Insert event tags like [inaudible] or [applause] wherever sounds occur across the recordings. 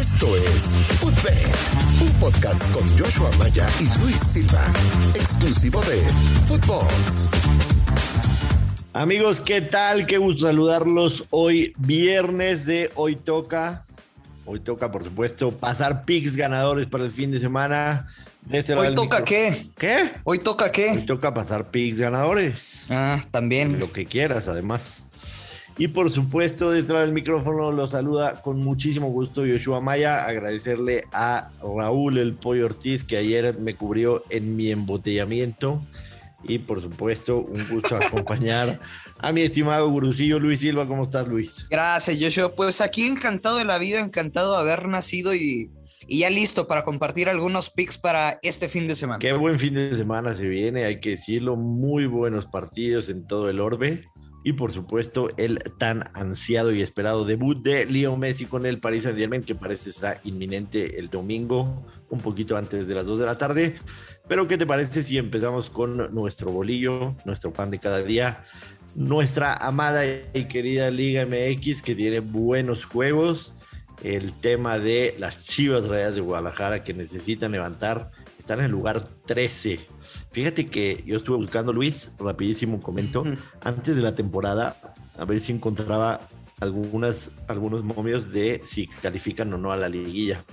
Esto es Footbed, un podcast con Joshua Maya y Luis Silva, exclusivo de Footbox. Amigos, ¿qué tal? Qué gusto saludarlos hoy viernes de Hoy Toca. Hoy toca, por supuesto, pasar picks ganadores para el fin de semana. De este ¿Hoy toca micro- qué? ¿Qué? ¿Hoy toca Hoy qué? toca pasar picks ganadores. Ah, también. Lo que quieras, además. Y por supuesto, detrás del micrófono lo saluda con muchísimo gusto Yoshua Maya. Agradecerle a Raúl el Pollo Ortiz que ayer me cubrió en mi embotellamiento. Y por supuesto, un gusto [laughs] acompañar a mi estimado gurusillo Luis Silva. ¿Cómo estás, Luis? Gracias, Joshua. Pues aquí encantado de la vida, encantado de haber nacido y, y ya listo para compartir algunos picks para este fin de semana. Qué buen fin de semana se viene, hay que decirlo. Muy buenos partidos en todo el orbe. Y por supuesto, el tan ansiado y esperado debut de Leo Messi con el Paris Saint Germain, que parece será inminente el domingo, un poquito antes de las 2 de la tarde. Pero, ¿qué te parece si empezamos con nuestro bolillo, nuestro pan de cada día? Nuestra amada y querida Liga MX, que tiene buenos juegos. El tema de las Chivas Rayas de Guadalajara, que necesitan levantar están en el lugar 13. Fíjate que yo estuve buscando, Luis, rapidísimo comento, Ujú. antes de la temporada, a ver si encontraba algunas, algunos momios de si califican o no a la liguilla.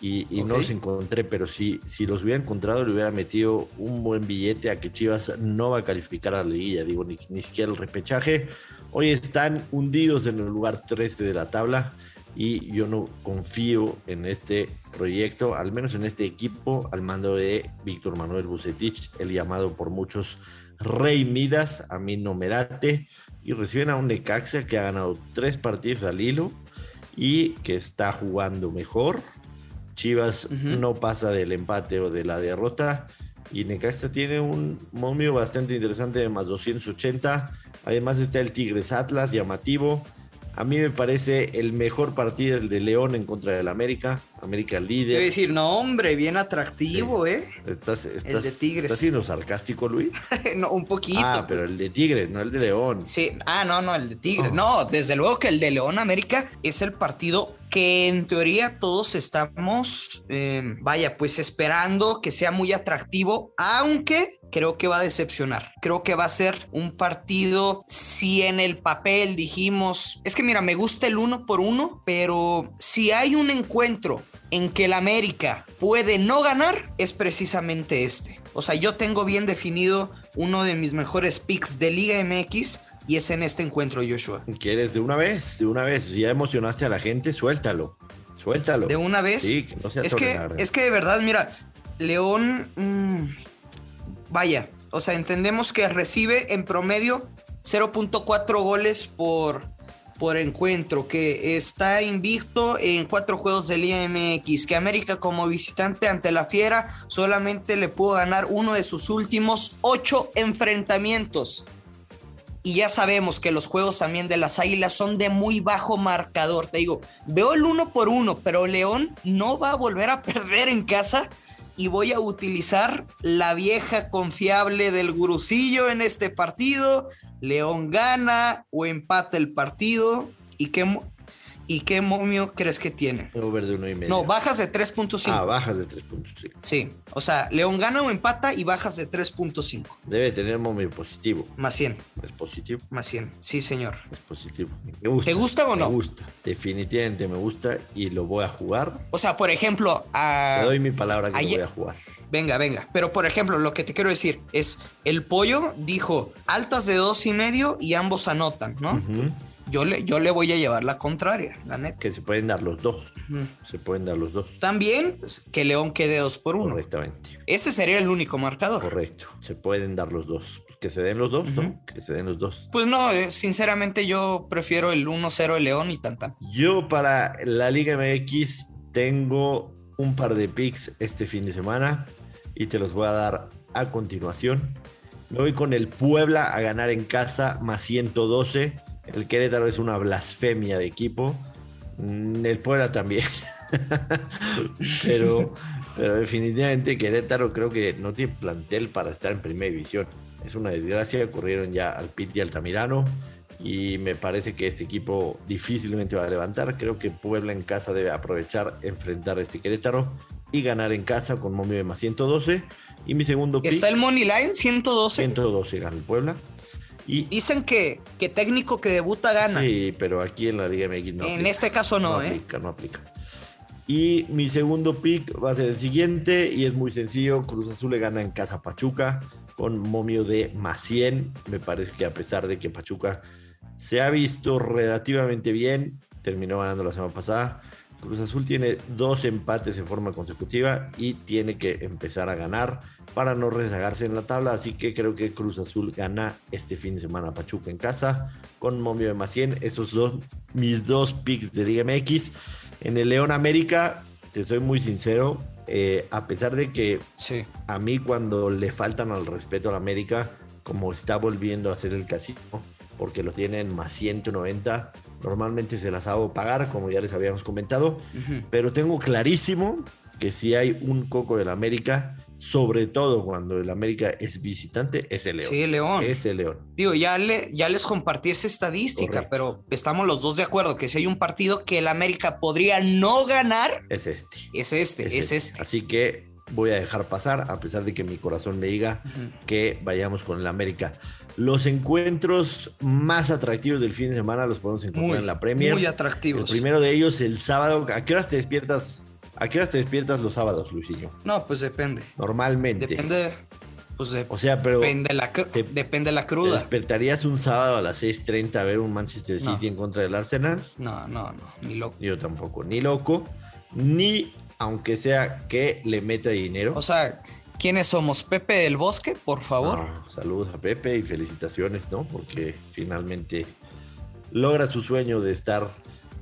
Y, y no los encontré, pero si, si los hubiera encontrado, le hubiera metido un buen billete a que Chivas no va a calificar a la liguilla, digo, ni, ni siquiera el repechaje. Hoy están hundidos en el lugar 13 de la tabla y yo no confío en este proyecto, al menos en este equipo, al mando de Víctor Manuel Bucetich, el llamado por muchos Rey Midas, a mí no me late, y reciben a un Necaxa que ha ganado tres partidos al hilo y que está jugando mejor. Chivas no pasa del empate o de la derrota. Y Necaxa tiene un momio bastante interesante de más 280. Además está el Tigres Atlas, llamativo. A mí me parece el mejor partido el de León en contra del América. América Quiero líder. decir, no, hombre, bien atractivo, ¿eh? ¿Estás, estás, de Tigres. ¿Estás siendo sarcástico, Luis? [laughs] no, un poquito. Ah, pero el de Tigres, no el de León. Sí, ah, no, no, el de Tigre. Oh. No, desde luego que el de León América es el partido que en teoría todos estamos, eh, vaya, pues esperando que sea muy atractivo, aunque creo que va a decepcionar. Creo que va a ser un partido, si en el papel dijimos, es que mira, me gusta el uno por uno, pero si hay un encuentro en que el América puede no ganar, es precisamente este. O sea, yo tengo bien definido uno de mis mejores picks de Liga MX y es en este encuentro, Joshua. ¿Quieres de una vez? De una vez. Si ya emocionaste a la gente, suéltalo. Suéltalo. De una vez. Sí, que no es, que, es que de verdad, mira, León, mm, vaya, o sea, entendemos que recibe en promedio 0.4 goles por, por encuentro, que está invicto en cuatro juegos de Liga MX, que América como visitante ante la Fiera solamente le pudo ganar uno de sus últimos ocho enfrentamientos. Y ya sabemos que los juegos también de las Águilas son de muy bajo marcador. Te digo, veo el uno por uno, pero León no va a volver a [laughs] perder en casa y voy a utilizar la vieja confiable del gurucillo en este partido. León gana o empata el partido. ¿Y qué, ¿Y qué momio crees que tiene? Over de uno y medio. No, bajas de 3.5. Ah, bajas de 3.5. Sí, o sea, León gana o empata y bajas de 3.5. Debe tener momio positivo. Más 100, Es positivo. más 100. Sí, señor. Es positivo. Me gusta. ¿Te gusta o no? Me gusta. Definitivamente me gusta y lo voy a jugar. O sea, por ejemplo, a... Te doy mi palabra que ayer- lo voy a jugar. Venga, venga. Pero por ejemplo, lo que te quiero decir es, el pollo dijo altas de dos y medio y ambos anotan, ¿no? Ujú. Yo le, yo le voy a llevar la contraria, la neta. Que se pueden dar los dos. Se pueden dar los dos. También que León quede dos por uno. Correctamente. Ese sería el único marcador. Correcto. Se pueden dar los dos. Que se den los dos, ¿no? Que se den los dos. Pues no, eh, sinceramente yo prefiero el 1-0 de León y tan tan. Yo para la Liga MX tengo un par de picks este fin de semana y te los voy a dar a continuación. Me voy con el Puebla a ganar en casa más 112. El Querétaro es una blasfemia de equipo. Mm, El Puebla también. [laughs] pero, pero definitivamente Querétaro creo que no tiene plantel para estar en primera división. Es una desgracia. Corrieron ya al Pit y Altamirano. y me parece que este equipo difícilmente va a levantar. Creo que Puebla en casa debe aprovechar, enfrentar a este Querétaro y ganar en casa con momio de más 112. Y mi segundo pick. ¿Está el Money Line 112? 112 gana el Puebla. Y, Dicen que, que técnico que debuta gana. Sí, pero aquí en la Liga MX no. En este caso no, no ¿eh? Aplica, no aplica. Y mi segundo pick va a ser el siguiente y es muy sencillo. Cruz Azul le gana en casa Pachuca con momio de más 100. Me parece que a pesar de que Pachuca se ha visto relativamente bien, terminó ganando la semana pasada. Cruz Azul tiene dos empates en forma consecutiva y tiene que empezar a ganar para no rezagarse en la tabla. Así que creo que Cruz Azul gana este fin de semana a Pachuca en casa con momio de más 100. Esos son mis dos picks de Liga MX. En el León América, te soy muy sincero, eh, a pesar de que a mí cuando le faltan al respeto a la América, como está volviendo a hacer el casino, porque lo tienen más 190, normalmente se las hago pagar, como ya les habíamos comentado, pero tengo clarísimo que si hay un coco de la América, sobre todo cuando el América es visitante, es el León. Sí, León. Es el León. Digo, ya, le, ya les compartí esa estadística, pero estamos los dos de acuerdo que si hay un partido que el América podría no ganar, es este. Es este, es, este. Así que voy a dejar pasar, a pesar de que mi corazón me diga que vayamos con el América. Los encuentros más atractivos del fin de semana los podemos encontrar en la Premier. Muy atractivos. El primero de ellos, el sábado. ¿A qué horas te despiertas ¿A qué horas te despiertas los sábados, Luisillo? No, pues depende. Normalmente. Depende. Pues de, o sea, pero depende la, depende la cruda. ¿Te despertarías un sábado a las 6:30 a ver un Manchester City en contra del Arsenal? No, no, no, ni loco. Yo tampoco, ni loco, ni aunque sea que le meta dinero. O sea, ¿quiénes somos? Pepe del Bosque, por favor. saludos a Pepe y felicitaciones, ¿no? Porque finalmente logra su sueño de estar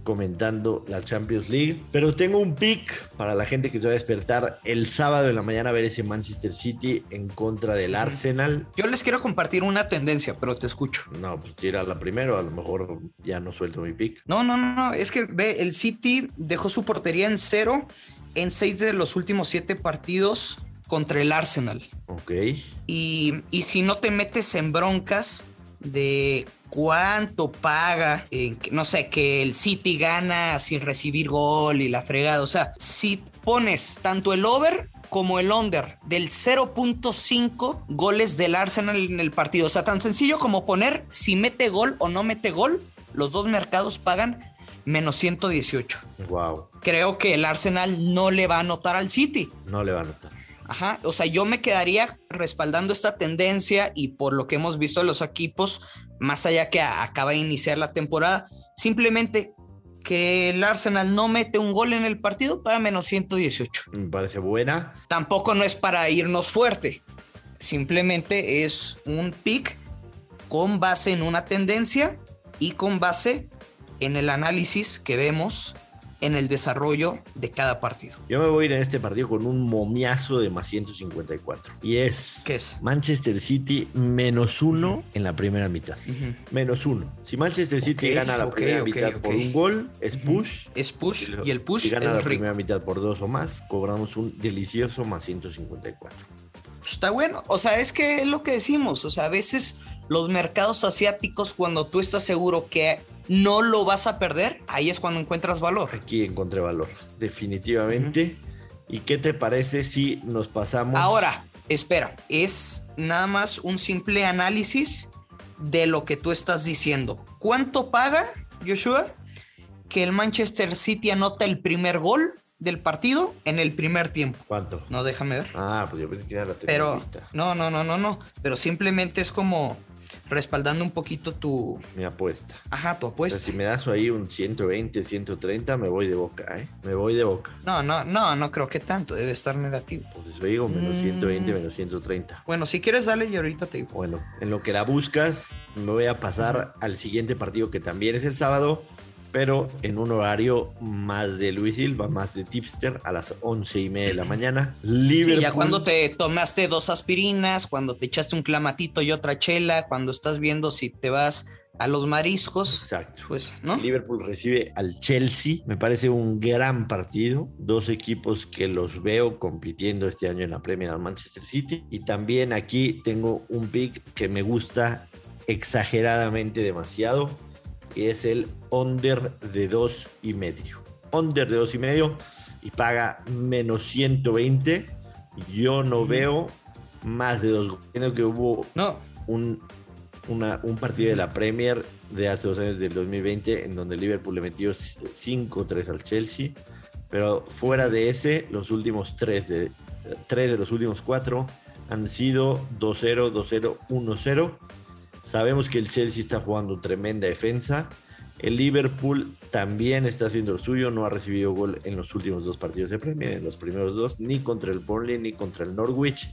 comentando la Champions League. Pero tengo un pick para la gente que se va a despertar el sábado de la mañana a ver ese Manchester City en contra del Arsenal. Yo les quiero compartir una tendencia, pero te escucho. No, pues la primero, a lo mejor ya no suelto mi pick. No, no, no, es que ve, el City dejó su portería en cero en seis de los últimos siete partidos contra el Arsenal. Ok. Y, y si no te metes en broncas de cuánto paga, no sé, que el City gana sin recibir gol y la fregada. O sea, si pones tanto el over como el under del 0.5 goles del Arsenal en el partido. O sea, tan sencillo como poner si mete gol o no mete gol, los dos mercados pagan menos 118. Wow. Creo que el Arsenal no le va a anotar al City. No le va a anotar. Ajá, o sea, yo me quedaría respaldando esta tendencia y por lo que hemos visto de los equipos, más allá que acaba de iniciar la temporada, simplemente que el Arsenal no mete un gol en el partido para menos 118. Me parece buena. Tampoco no es para irnos fuerte, simplemente es un pick con base en una tendencia y con base en el análisis que vemos en el desarrollo de cada partido. Yo me voy a ir en este partido con un momiazo de más 154. Y es, ¿Qué es? Manchester City menos uno en la primera mitad. Menos uno. Si Manchester City gana la primera mitad por un gol, es push. Es push y el push si gana la primera mitad por dos o más, cobramos un delicioso más 154. Está bueno. O sea, es que es lo que decimos. O sea, a veces los mercados asiáticos, cuando tú estás seguro que no lo vas a perder, ahí es cuando encuentras valor. Aquí encontré valor, definitivamente. ¿Y qué te parece si nos pasamos? Ahora, espera, es nada más un simple análisis de lo que tú estás diciendo. ¿Cuánto paga, Joshua, que el Manchester City anota el primer gol del partido en el primer tiempo. ¿Cuánto? No, déjame ver. Ah, pues yo pensé que era la Pero, no, no, no, no, no. Pero simplemente es como respaldando un poquito tu... Mi apuesta. Ajá, tu apuesta. si me das ahí un 120, 130, me voy de boca, ¿eh? Me voy de boca. No, no, no, no creo que tanto, debe estar negativo. Pues eso digo, menos 120, mm. menos 130. Bueno, si quieres, dale y ahorita te digo. Bueno, en lo que la buscas, me voy a pasar al siguiente partido que también es el sábado, pero en un horario más de Luis Silva, más de tipster, a las once y media de la mañana. Liverpool. Sí, ya cuando te tomaste dos aspirinas, cuando te echaste un clamatito y otra chela, cuando estás viendo si te vas a los mariscos. Exacto. Pues, ¿no? Liverpool recibe al Chelsea. Me parece un gran partido. Dos equipos que los veo compitiendo este año en la Premier al Manchester City. Y también aquí tengo un pick que me gusta exageradamente demasiado. Y es el under de dos y medio. Under de dos y medio y paga menos 120. Yo no veo más de dos. Creo que hubo no. un, un partido de la Premier de hace dos años del 2020 en donde Liverpool le metió 5-3 al Chelsea. Pero fuera de ese, los últimos tres de, tres de los últimos cuatro han sido 2-0, 2-0, 1-0. Sabemos que el Chelsea está jugando tremenda defensa. El Liverpool también está haciendo lo suyo, no ha recibido gol en los últimos dos partidos de Premier, en los primeros dos, ni contra el Burnley ni contra el Norwich.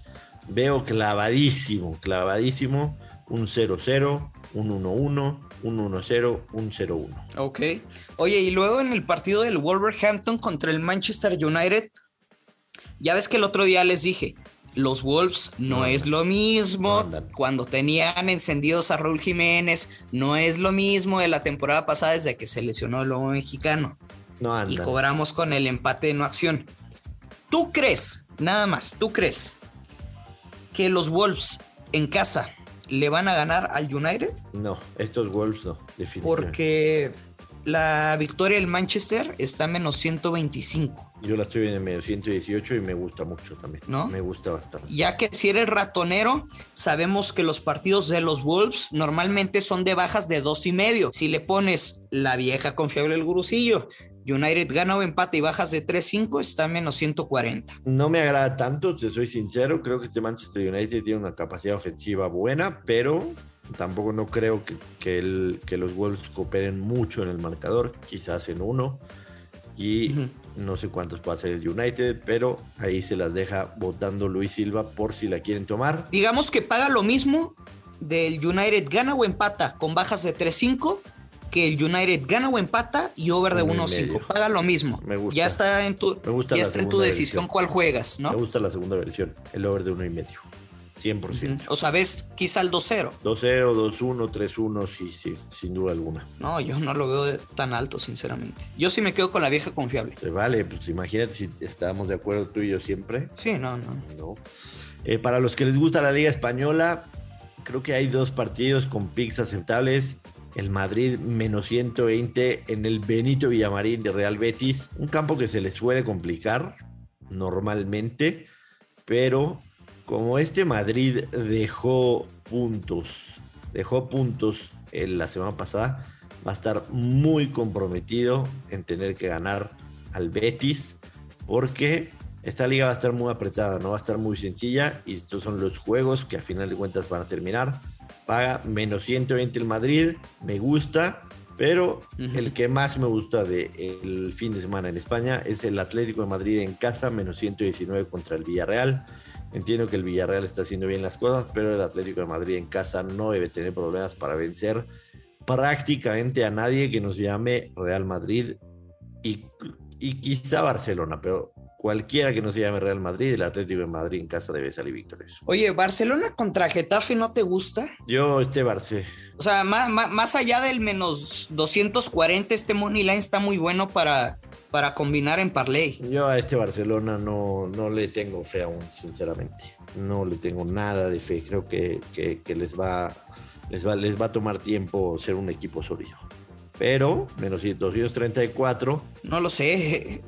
Veo clavadísimo, clavadísimo, un 0-0, un 1-1, un 1-0, un 0-1. Ok. Oye, y luego en el partido del Wolverhampton contra el Manchester United, ya ves que el otro día les dije, los Wolves no, es lo mismo. Cuando tenían encendidos a Raúl Jiménez, no es lo mismo de la temporada pasada desde que se lesionó el lobo mexicano. No Y cobramos con el empate de no acción. ¿Tú crees, nada más, tú crees que los Wolves en casa le van a ganar al United? No, estos Wolves no, definitivamente. Porque la victoria del Manchester está a menos 125. Yo la estoy viendo en menos 118 y me gusta mucho también. ¿No? Me gusta bastante. Ya que si eres ratonero, sabemos que los partidos de los Wolves normalmente son de bajas de dos y medio. Si le pones la vieja confiable el gurusillo, United gana o empate y bajas de 3-5, está a menos 140. No me agrada tanto, te soy sincero. Creo que este Manchester United tiene una capacidad ofensiva buena, pero Tampoco no creo que, el, que los Wolves cooperen mucho en el marcador, quizás en uno. Y no sé cuántos hacer el United, pero ahí se las deja votando Luis Silva por si la quieren tomar. Digamos que paga lo mismo del United gana o empata con bajas de 3-5 que el United gana o empata y over de 1-5. Paga lo mismo. Me gusta. Ya está en tu, ya está en tu decisión cuál juegas, ¿no? Me gusta la segunda versión, el over de 1,5. 100%. O sea, ves quizá el 2-0. 2-0, 2-1, 3-1, sí, sí, sin duda alguna. No, yo no lo veo tan alto, sinceramente. Yo sí me quedo con la vieja confiable. vale, pues imagínate si estábamos de acuerdo tú y yo siempre. Sí, no, no. no. Eh, para los que les gusta la Liga Española, creo que hay dos partidos con picks aceptables. El Madrid menos 120 en el Benito Villamarín de Real Betis. Un campo que se les suele complicar normalmente, pero como este Madrid dejó puntos, dejó puntos en la semana pasada, va a estar muy comprometido en tener que ganar al Betis, porque esta liga va a estar muy apretada, no va a estar muy sencilla, y estos son los juegos que a final de cuentas van a terminar. Paga menos 120 el Madrid, me gusta, pero el que más me gusta del fin de semana en España es el Atlético de Madrid en casa, menos 119 contra el Villarreal. Entiendo que el Villarreal está haciendo bien las cosas, pero el Atlético de Madrid en casa no debe tener problemas para vencer prácticamente a nadie que nos llame Real Madrid y, quizá Barcelona, pero cualquiera que nos llame Real Madrid, el Atlético de Madrid en casa debe salir victorioso. Oye, ¿Barcelona contra Getafe no te gusta? Yo, este Barce. O sea, más, más, allá del menos 240, este Money Line está muy bueno para, para combinar en parlay. Yo a este Barcelona no, no le tengo fe aún, sinceramente. No le tengo nada de fe. Creo que, les, va, les, va, les va a tomar tiempo ser un equipo sólido. Pero menos 234. No lo sé.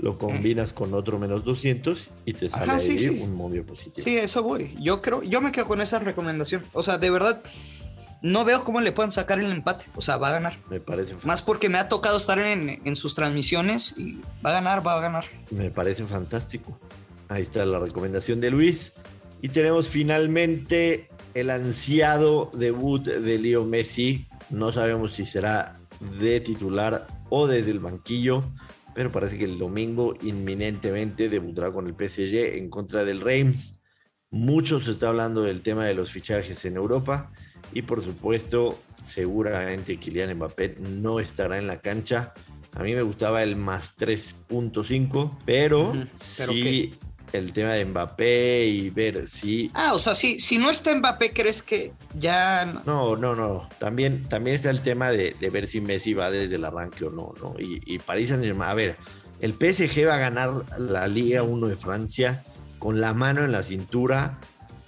Lo combinas con otro menos 200 y te sale ahí un móvil positivo. Sí, eso voy. Yo creo, yo me quedo con esa recomendación. O sea, de verdad, no veo cómo le puedan sacar el empate. O sea, va a ganar. Me parece. Más porque me ha tocado estar en, sus transmisiones y va a ganar, va a ganar. Me parece fantástico. Ahí está la recomendación de Luis. Y tenemos finalmente el ansiado debut de Leo Messi. No sabemos si será de titular o desde el banquillo, pero parece que el domingo inminentemente debutará con el PSG en contra del Reims. Mucho se está hablando del tema de los fichajes en Europa y por supuesto, seguramente Kylian Mbappé no estará en la cancha. A mí me gustaba el más 3.5, pero, sí el tema de Mbappé y ver si... Ah, o sea, si, si no está Mbappé, ¿crees que ya...? No, no, no. También, también está el tema de, ver si Messi va desde el arranque o no, ¿no? Y, y París Saint-Germain, a ver, el PSG va a ganar la Liga 1 de Francia con la mano en la cintura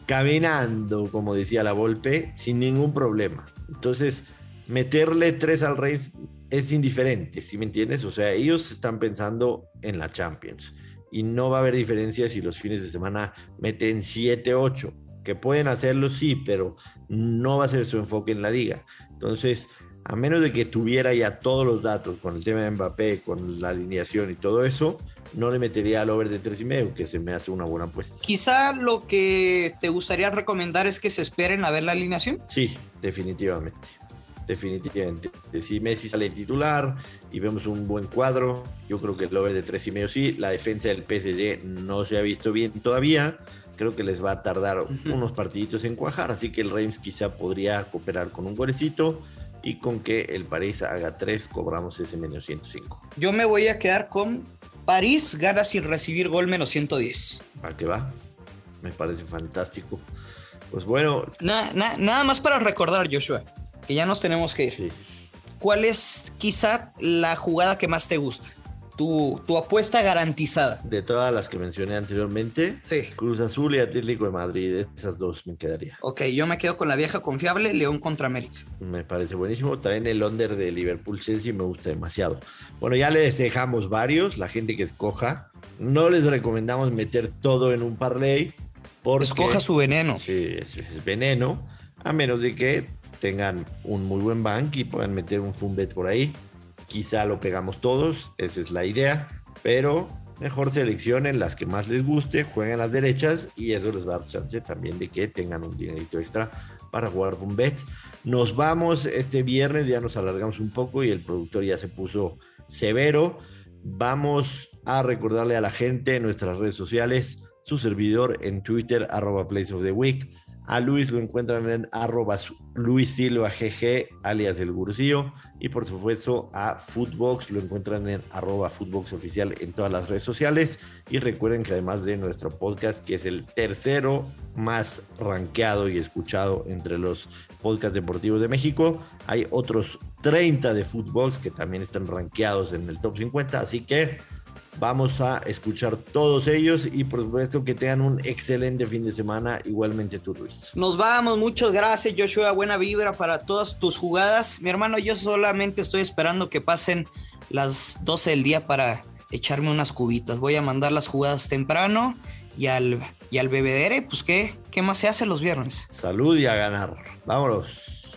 caminando, como decía la Volpe, sin ningún problema. Entonces, meterle tres al Reims es indiferente, ¿sí me entiendes? O sea, ellos están pensando en la Champions y no va a haber diferencia si los fines de semana meten 7-8, que pueden hacerlo, sí, pero no va a ser su enfoque en la liga. Entonces, a menos de que tuviera ya todos los datos con el tema de Mbappé, con la alineación y todo eso, no le metería al over de tres y medio, que se me hace una buena apuesta. Quizá lo que te gustaría recomendar es que se esperen a ver la alineación. Sí, definitivamente. Definitivamente. Si Messi sale titular y vemos un buen cuadro, yo creo que el over de tres y medio sí. La defensa del PSG no se ha visto bien todavía. Creo que les va a tardar unos partiditos en cuajar, así que el Reims quizá podría cooperar con un golecito y con que el París haga 3 cobramos ese menos 105. Yo me voy a quedar con París gana sin recibir gol menos 110. ¿Para qué va? Me parece fantástico. Pues bueno. nada más para recordar, Joshua, que ya nos tenemos que ir. ¿Cuál es quizá la jugada que más te gusta? Tu, apuesta garantizada. De todas las que mencioné anteriormente, Cruz Azul y Atlético de Madrid, esas dos me quedaría. Ok, yo me quedo con la vieja confiable, León contra América. Me parece buenísimo. También el under de Liverpool Chelsea me gusta demasiado. Bueno, ya les dejamos varios, la gente que escoja. No les recomendamos meter todo en un parlay. Porque, Escoja su veneno. Sí, es, veneno. A menos de que tengan un muy buen bank y puedan meter un fumbet por ahí. Quizá lo pegamos todos, esa es la idea, pero mejor seleccionen las que más les guste, jueguen las derechas y eso les va a dar chance también de que tengan un dinerito extra para jugar con bets. Nos vamos este viernes, ya nos alargamos un poco y el productor ya se puso severo. Vamos a recordarle a la gente en nuestras redes sociales, su servidor en Twitter, arroba Place of the Week. A Luis lo encuentran en arroba Luis Silva GG, alias El Gurcillo. Y por supuesto a Footbox lo encuentran en arroba Footbox Oficial en todas las redes sociales. Y recuerden que además de nuestro podcast, que es el tercero más rankeado y escuchado entre los podcasts deportivos de México, hay otros 30 de Footbox que también están rankeados en el top 50. Así que Vamos a escuchar todos ellos y por supuesto que tengan un excelente fin de semana, igualmente tú Luis. Nos vamos, muchas gracias Joshua, buena vibra para todas tus jugadas. Mi hermano, yo solamente estoy esperando que pasen las 12 del día para echarme unas cubitas. Voy a mandar las jugadas temprano y al, y al bebedere, pues ¿qué, ¿qué más se hace los viernes? Salud y a ganar. Vámonos.